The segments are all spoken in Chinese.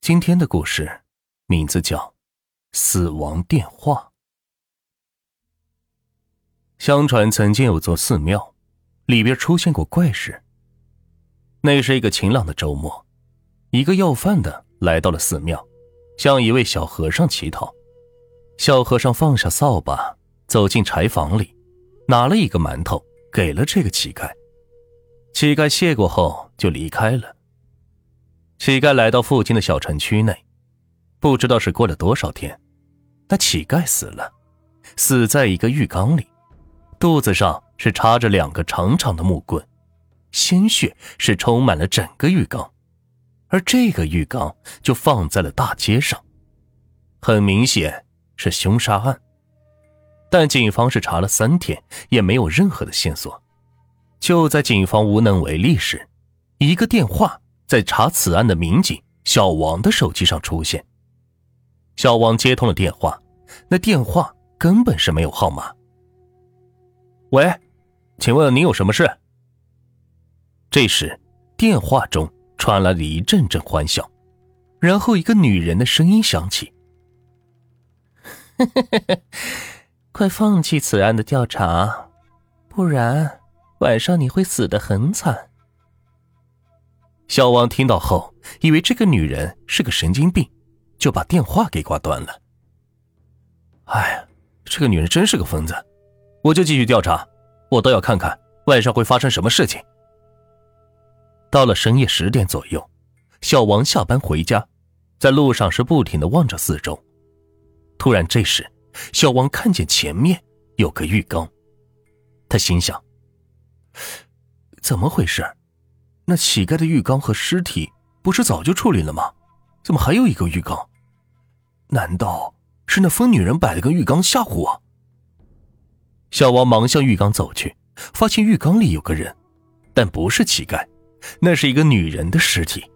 今天的故事名字叫《死亡电话》。相传曾经有座寺庙，里边出现过怪事。那是一个晴朗的周末，一个要饭的来到了寺庙，向一位小和尚乞讨。小和尚放下扫把，走进柴房里，拿了一个馒头给了这个乞丐。乞丐谢过后就离开了。乞丐来到附近的小城区内，不知道是过了多少天，那乞丐死了，死在一个浴缸里，肚子上是插着两个长长的木棍，鲜血是充满了整个浴缸，而这个浴缸就放在了大街上，很明显是凶杀案。但警方是查了三天，也没有任何的线索。就在警方无能为力时，一个电话。在查此案的民警小王的手机上出现，小王接通了电话，那电话根本是没有号码。喂，请问您有什么事？这时，电话中传来了一阵阵欢笑，然后一个女人的声音响起：“ 快放弃此案的调查，不然晚上你会死得很惨。”小王听到后，以为这个女人是个神经病，就把电话给挂断了。哎呀，这个女人真是个疯子！我就继续调查，我倒要看看晚上会发生什么事情。到了深夜十点左右，小王下班回家，在路上是不停的望着四周。突然，这时小王看见前面有个浴缸，他心想：怎么回事？那乞丐的浴缸和尸体不是早就处理了吗？怎么还有一个浴缸？难道是那疯女人摆了个浴缸吓唬我？小王忙向浴缸走去，发现浴缸里有个人，但不是乞丐，那是一个女人的尸体。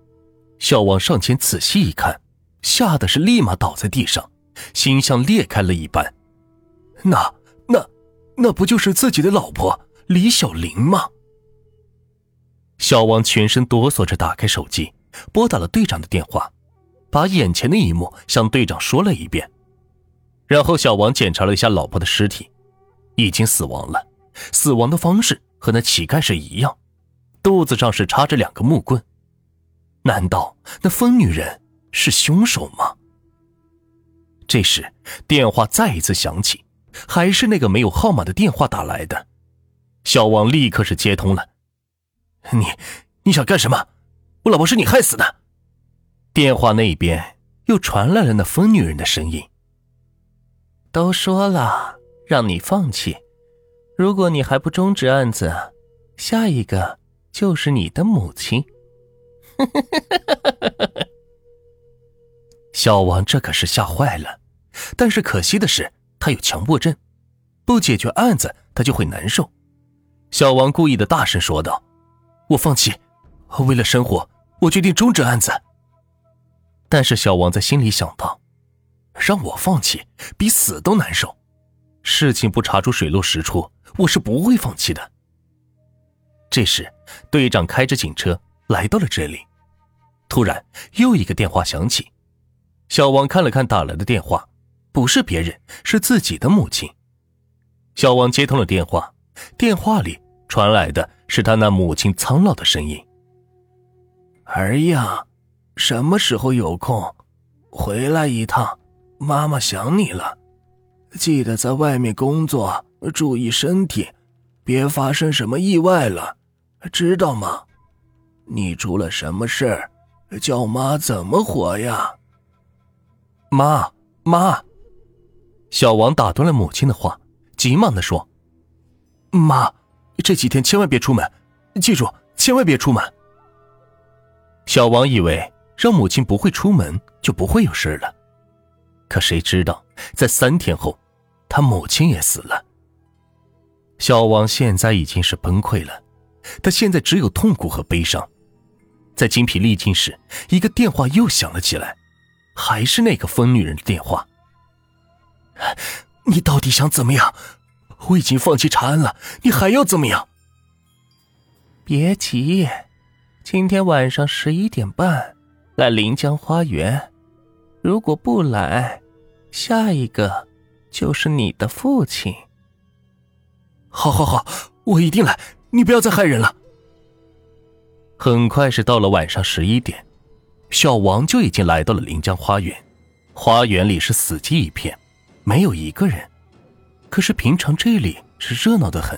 小王上前仔细一看，吓得是立马倒在地上，心像裂开了一般。那、那、那不就是自己的老婆李小玲吗？小王全身哆嗦着打开手机，拨打了队长的电话，把眼前的一幕向队长说了一遍。然后小王检查了一下老婆的尸体，已经死亡了，死亡的方式和那乞丐是一样，肚子上是插着两个木棍。难道那疯女人是凶手吗？这时电话再一次响起，还是那个没有号码的电话打来的。小王立刻是接通了。你，你想干什么？我老婆是你害死的。电话那边又传来了那疯女人的声音。都说了让你放弃，如果你还不终止案子，下一个就是你的母亲。小王这可是吓坏了，但是可惜的是他有强迫症，不解决案子他就会难受。小王故意的大声说道。我放弃，为了生活，我决定终止案子。但是小王在心里想到，让我放弃比死都难受。事情不查出水落石出，我是不会放弃的。这时，队长开着警车来到了这里。突然，又一个电话响起。小王看了看打来的电话，不是别人，是自己的母亲。小王接通了电话，电话里传来的。是他那母亲苍老的声音：“儿呀，什么时候有空，回来一趟，妈妈想你了。记得在外面工作，注意身体，别发生什么意外了，知道吗？你出了什么事，叫妈怎么活呀？”妈妈，小王打断了母亲的话，急忙的说：“妈。”这几天千万别出门，记住，千万别出门。小王以为让母亲不会出门就不会有事了，可谁知道，在三天后，他母亲也死了。小王现在已经是崩溃了，他现在只有痛苦和悲伤。在精疲力尽时，一个电话又响了起来，还是那个疯女人的电话。你到底想怎么样？我已经放弃查案了，你还要怎么样？别急，今天晚上十一点半，来临江花园。如果不来，下一个就是你的父亲。好，好，好，我一定来。你不要再害人了。很快是到了晚上十一点，小王就已经来到了临江花园。花园里是死寂一片，没有一个人。可是平常这里是热闹的很，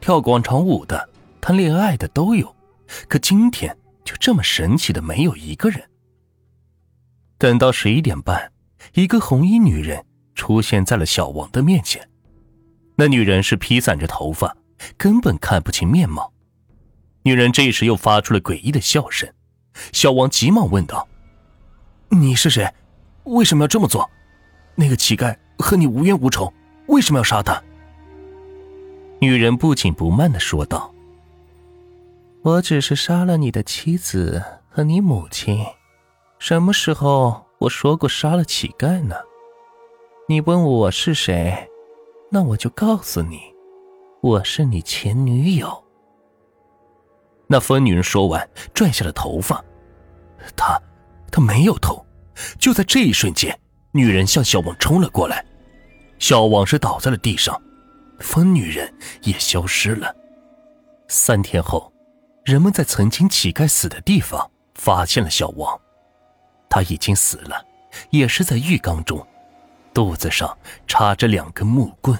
跳广场舞的、谈恋爱的都有。可今天就这么神奇的没有一个人。等到十一点半，一个红衣女人出现在了小王的面前。那女人是披散着头发，根本看不清面貌。女人这时又发出了诡异的笑声。小王急忙问道：“你是谁？为什么要这么做？那个乞丐和你无冤无仇，为什么要杀他？”女人不紧不慢的说道：“我只是杀了你的妻子和你母亲。什么时候我说过杀了乞丐呢？你问我是谁？”那我就告诉你，我是你前女友。那疯女人说完，拽下了头发。她，她没有头。就在这一瞬间，女人向小王冲了过来，小王是倒在了地上，疯女人也消失了。三天后，人们在曾经乞丐死的地方发现了小王，他已经死了，也是在浴缸中。肚子上插着两根木棍。